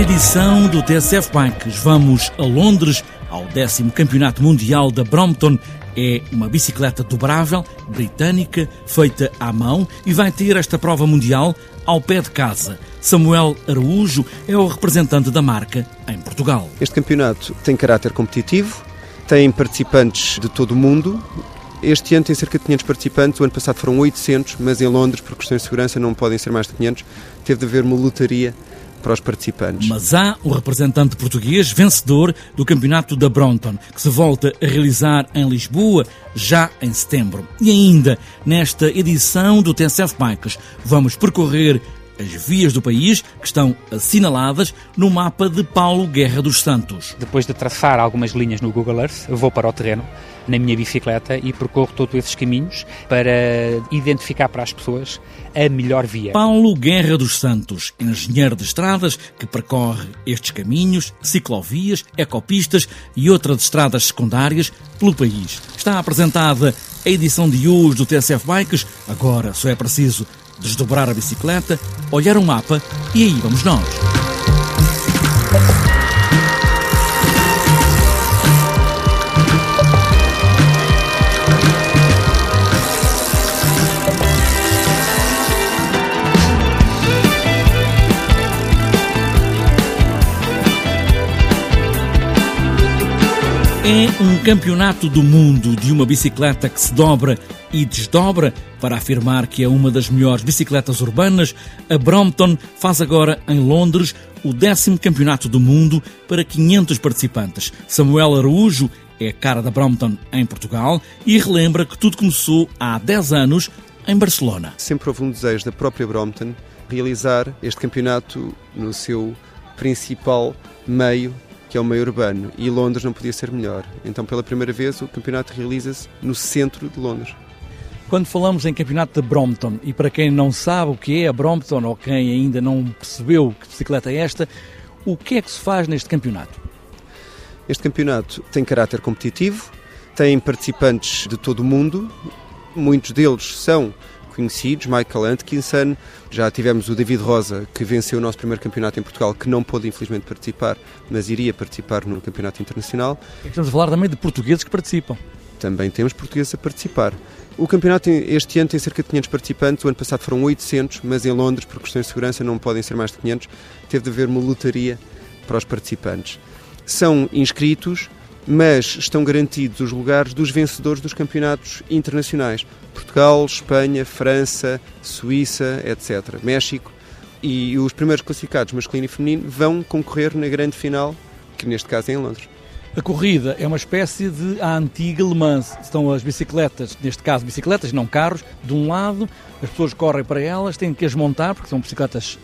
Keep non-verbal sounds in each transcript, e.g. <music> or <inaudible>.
edição do TSF Bikes. Vamos a Londres, ao décimo Campeonato Mundial da Brompton. É uma bicicleta dobrável, britânica, feita à mão e vai ter esta prova mundial ao pé de casa. Samuel Araújo é o representante da marca em Portugal. Este campeonato tem caráter competitivo, tem participantes de todo o mundo. Este ano tem cerca de 500 participantes, o ano passado foram 800, mas em Londres, por questões de segurança, não podem ser mais de 500. Teve de haver uma lotaria para os participantes. Mas há o representante português vencedor do Campeonato da Brompton, que se volta a realizar em Lisboa já em setembro. E ainda, nesta edição do TSF Bikes, vamos percorrer as vias do país que estão assinaladas no mapa de Paulo Guerra dos Santos. Depois de traçar algumas linhas no Google Earth, vou para o terreno na minha bicicleta e percorro todos esses caminhos para identificar para as pessoas a melhor via. Paulo Guerra dos Santos, engenheiro de estradas que percorre estes caminhos, ciclovias, ecopistas e outras estradas secundárias pelo país. Está apresentada a edição de hoje do TSF Bikes. Agora só é preciso desdobrar a bicicleta, olhar um mapa e aí vamos nós. É um campeonato do mundo de uma bicicleta que se dobra e desdobra para afirmar que é uma das melhores bicicletas urbanas. A Brompton faz agora em Londres o décimo campeonato do mundo para 500 participantes. Samuel Araújo é a cara da Brompton em Portugal e relembra que tudo começou há 10 anos em Barcelona. Sempre houve um desejo da própria Brompton realizar este campeonato no seu principal meio que é o meio urbano, e Londres não podia ser melhor. Então, pela primeira vez, o campeonato realiza-se no centro de Londres. Quando falamos em campeonato de Brompton, e para quem não sabe o que é a Brompton, ou quem ainda não percebeu que bicicleta é esta, o que é que se faz neste campeonato? Este campeonato tem caráter competitivo, tem participantes de todo o mundo, muitos deles são conhecidos, Michael Atkinson, já tivemos o David Rosa, que venceu o nosso primeiro campeonato em Portugal, que não pôde infelizmente participar, mas iria participar no campeonato internacional. E estamos a falar também de portugueses que participam. Também temos portugueses a participar. O campeonato este ano tem cerca de 500 participantes, o ano passado foram 800, mas em Londres, por questões de segurança, não podem ser mais de 500. Teve de haver uma lotaria para os participantes. São inscritos mas estão garantidos os lugares dos vencedores dos campeonatos internacionais. Portugal, Espanha, França, Suíça, etc. México. E os primeiros classificados, masculino e feminino, vão concorrer na grande final, que neste caso é em Londres. A corrida é uma espécie de a antiga Le Mans. Estão as bicicletas, neste caso bicicletas, não carros, de um lado, as pessoas correm para elas, têm que as montar, porque são bicicletas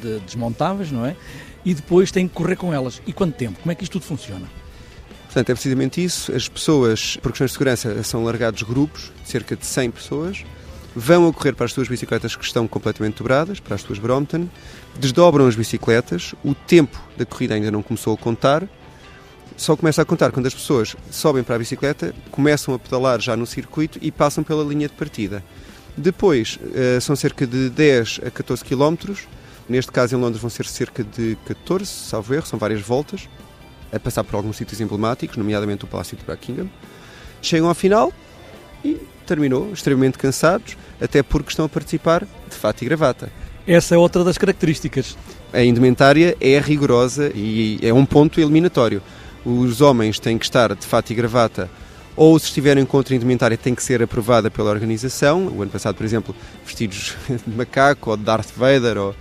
de desmontáveis, não é? E depois têm que correr com elas. E quanto tempo? Como é que isto tudo funciona? Portanto, é precisamente isso. As pessoas, por questões de segurança, são largados grupos, cerca de 100 pessoas, vão a correr para as suas bicicletas que estão completamente dobradas, para as suas Brompton, desdobram as bicicletas, o tempo da corrida ainda não começou a contar, só começa a contar quando as pessoas sobem para a bicicleta, começam a pedalar já no circuito e passam pela linha de partida. Depois, eh, são cerca de 10 a 14 quilómetros, neste caso em Londres vão ser cerca de 14, salvo erro, são várias voltas, a passar por alguns sítios emblemáticos, nomeadamente o Palácio de Buckingham. Chegam à final e terminou, extremamente cansados, até porque estão a participar de fato e gravata. Essa é outra das características. A indumentária é rigorosa e é um ponto eliminatório. Os homens têm que estar de fato e gravata ou se estiverem contra a indumentária tem que ser aprovada pela organização. O ano passado, por exemplo, vestidos <laughs> de macaco ou de Darth Vader ou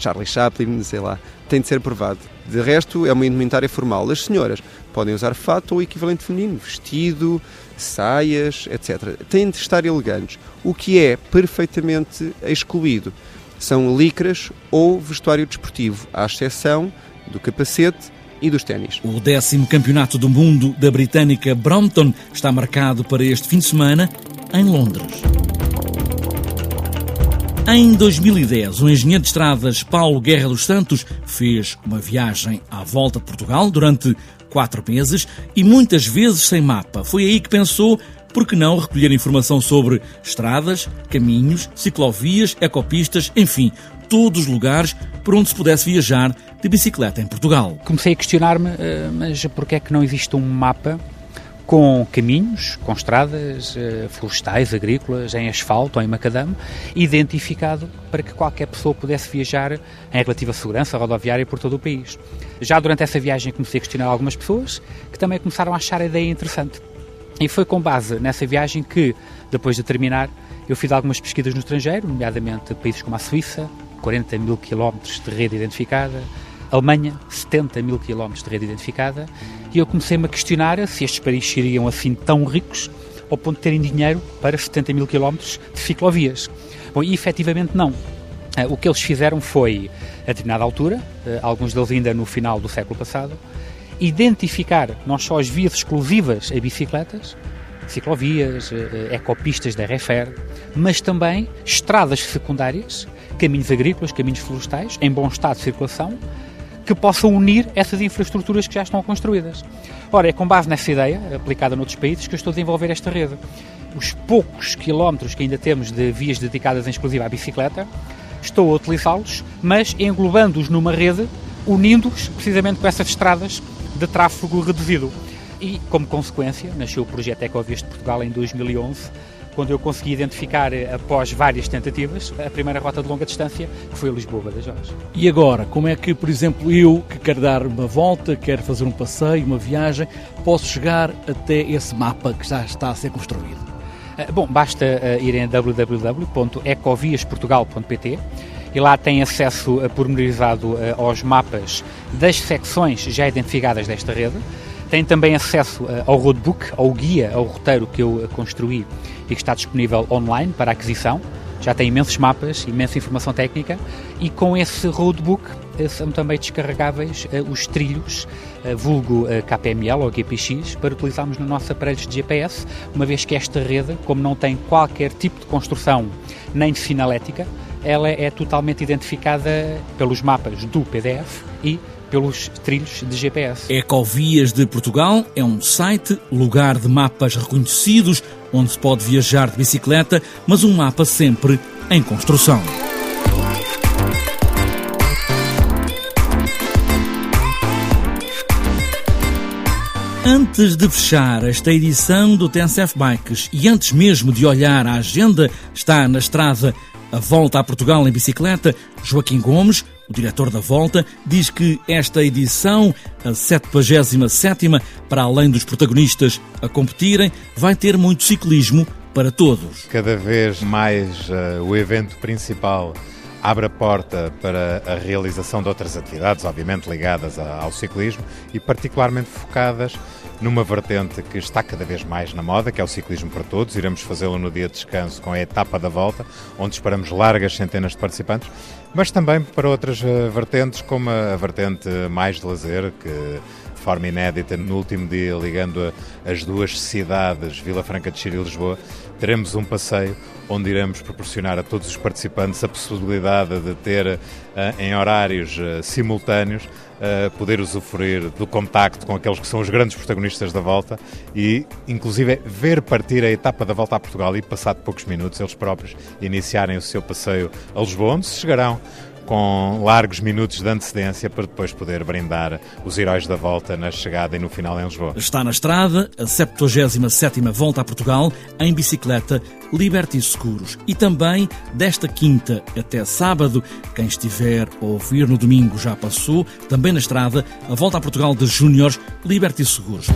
Charlie Chaplin, sei lá, tem de ser aprovado. De resto, é uma indumentária formal. As senhoras podem usar fato ou equivalente feminino, vestido, saias, etc. Têm de estar elegantes, o que é perfeitamente excluído. São licras ou vestuário desportivo, à exceção do capacete e dos ténis. O décimo campeonato do mundo da britânica Brompton está marcado para este fim de semana em Londres. Em 2010, o engenheiro de estradas Paulo Guerra dos Santos fez uma viagem à volta de Portugal durante quatro meses e muitas vezes sem mapa. Foi aí que pensou por que não recolher informação sobre estradas, caminhos, ciclovias, ecopistas, enfim, todos os lugares por onde se pudesse viajar de bicicleta em Portugal. Comecei a questionar-me, eh, mas porquê é que não existe um mapa com caminhos, com estradas eh, florestais, agrícolas, em asfalto ou em macadame, identificado para que qualquer pessoa pudesse viajar em relativa segurança rodoviária por todo o país. Já durante essa viagem comecei a questionar algumas pessoas que também começaram a achar a ideia interessante. E foi com base nessa viagem que, depois de terminar, eu fiz algumas pesquisas no estrangeiro, nomeadamente países como a Suíça, 40 mil quilómetros de rede identificada, Alemanha, 70 mil quilómetros de rede identificada, e eu comecei-me a questionar se estes países seriam assim tão ricos ao ponto de terem dinheiro para 70 mil quilómetros de ciclovias. Bom, e efetivamente não. Eh, o que eles fizeram foi, a determinada altura, eh, alguns deles ainda no final do século passado, identificar não só as vias exclusivas a bicicletas, ciclovias, eh, ecopistas da RFR, mas também estradas secundárias, caminhos agrícolas, caminhos florestais, em bom estado de circulação, que possam unir essas infraestruturas que já estão construídas. Ora, é com base nessa ideia, aplicada noutros países, que eu estou a desenvolver esta rede. Os poucos quilómetros que ainda temos de vias dedicadas em exclusiva à bicicleta, estou a utilizá-los, mas englobando-os numa rede, unindo-os precisamente com essas estradas de tráfego reduzido. E, como consequência, nasceu o projeto Ecovias de Portugal em 2011, quando eu consegui identificar, eh, após várias tentativas, a primeira rota de longa distância, que foi a Lisboa-Badajoz. E agora, como é que, por exemplo, eu que quero dar uma volta, quero fazer um passeio, uma viagem, posso chegar até esse mapa que já está a ser construído? Eh, bom, basta uh, ir em www.ecoviasportugal.pt e lá tem acesso pormenorizado aos mapas das secções já identificadas desta rede. Tem também acesso ao roadbook, ao guia, ao roteiro que eu construí e que está disponível online para aquisição. Já tem imensos mapas, imensa informação técnica e com esse roadbook eh, são também descarregáveis os trilhos, vulgo KPML ou GPX, para utilizarmos no nosso aparelho de GPS, uma vez que esta rede, como não tem qualquer tipo de construção nem de sinalética, ela é totalmente identificada pelos mapas do PDF e pelos trilhos de GPS. Ecovias de Portugal é um site, lugar de mapas reconhecidos, onde se pode viajar de bicicleta, mas um mapa sempre em construção. Antes de fechar esta edição do TNCF Bikes e antes mesmo de olhar a agenda, está na estrada a volta a Portugal em bicicleta, Joaquim Gomes, o diretor da Volta diz que esta edição, a 77 para além dos protagonistas a competirem, vai ter muito ciclismo para todos. Cada vez mais uh, o evento principal abre a porta para a realização de outras atividades, obviamente ligadas ao ciclismo e particularmente focadas numa vertente que está cada vez mais na moda, que é o ciclismo para todos. Iremos fazê-lo no dia de descanso com a etapa da volta, onde esperamos largas centenas de participantes, mas também para outras eh, vertentes, como a vertente mais de lazer, que de forma inédita, no último dia, ligando as duas cidades, Vila Franca de Xira e Lisboa, teremos um passeio onde iremos proporcionar a todos os participantes a possibilidade de ter, eh, em horários eh, simultâneos, poder usufruir do contacto com aqueles que são os grandes protagonistas da volta e, inclusive, ver partir a etapa da volta a Portugal e, passado poucos minutos, eles próprios iniciarem o seu passeio a Lisboa, onde se chegarão com largos minutos de antecedência para depois poder brindar os heróis da volta na chegada e no final em Lisboa. Está na estrada a 77 Volta a Portugal em bicicleta Liberty Seguros. E também desta quinta até sábado, quem estiver a ouvir no domingo já passou, também na estrada, a Volta a Portugal de Júniores Liberty Seguros.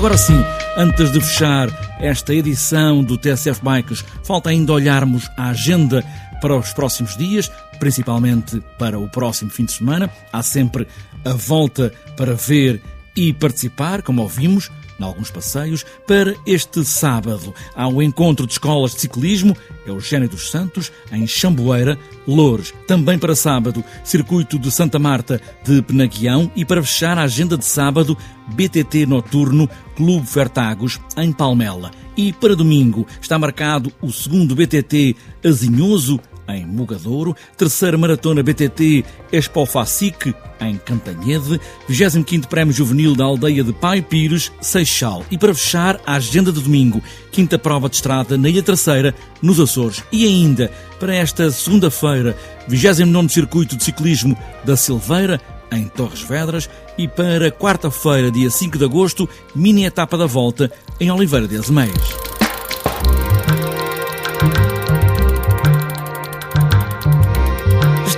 Agora sim, antes de fechar esta edição do TSF Bikes, falta ainda olharmos a agenda para os próximos dias, principalmente para o próximo fim de semana. Há sempre a volta para ver e participar, como ouvimos, em alguns passeios. Para este sábado há o encontro de escolas de ciclismo, Eugênio dos Santos, em Chamboeira, Loures. Também para sábado, Circuito de Santa Marta de Penaguião e para fechar a agenda de sábado, BTT Noturno, Clube Fertagos, em Palmela. E para domingo está marcado o segundo BTT Azinhoso, em Mugadouro, terceira maratona BTT Expo Facic, em Cantanhede, 25º Prémio Juvenil da Aldeia de Pai Pires, Seixal. E para fechar, a agenda de domingo, quinta prova de estrada na Ilha Terceira, nos Açores. E ainda, para esta segunda-feira, 29º Circuito de Ciclismo da Silveira, em Torres Vedras, e para quarta-feira, dia 5 de agosto, mini etapa da volta em Oliveira de Azemeias.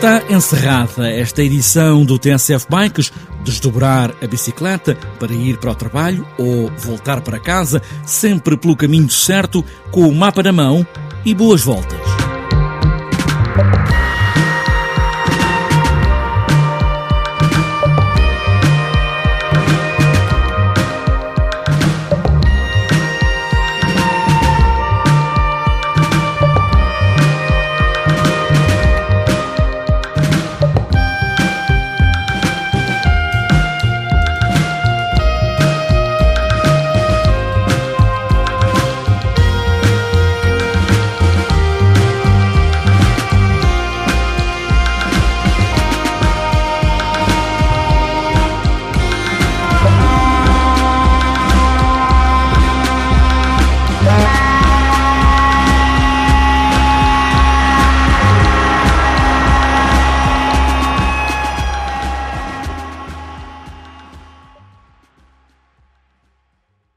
Está encerrada esta edição do TSF Bikes. Desdobrar a bicicleta para ir para o trabalho ou voltar para casa, sempre pelo caminho certo, com o mapa na mão e boas voltas.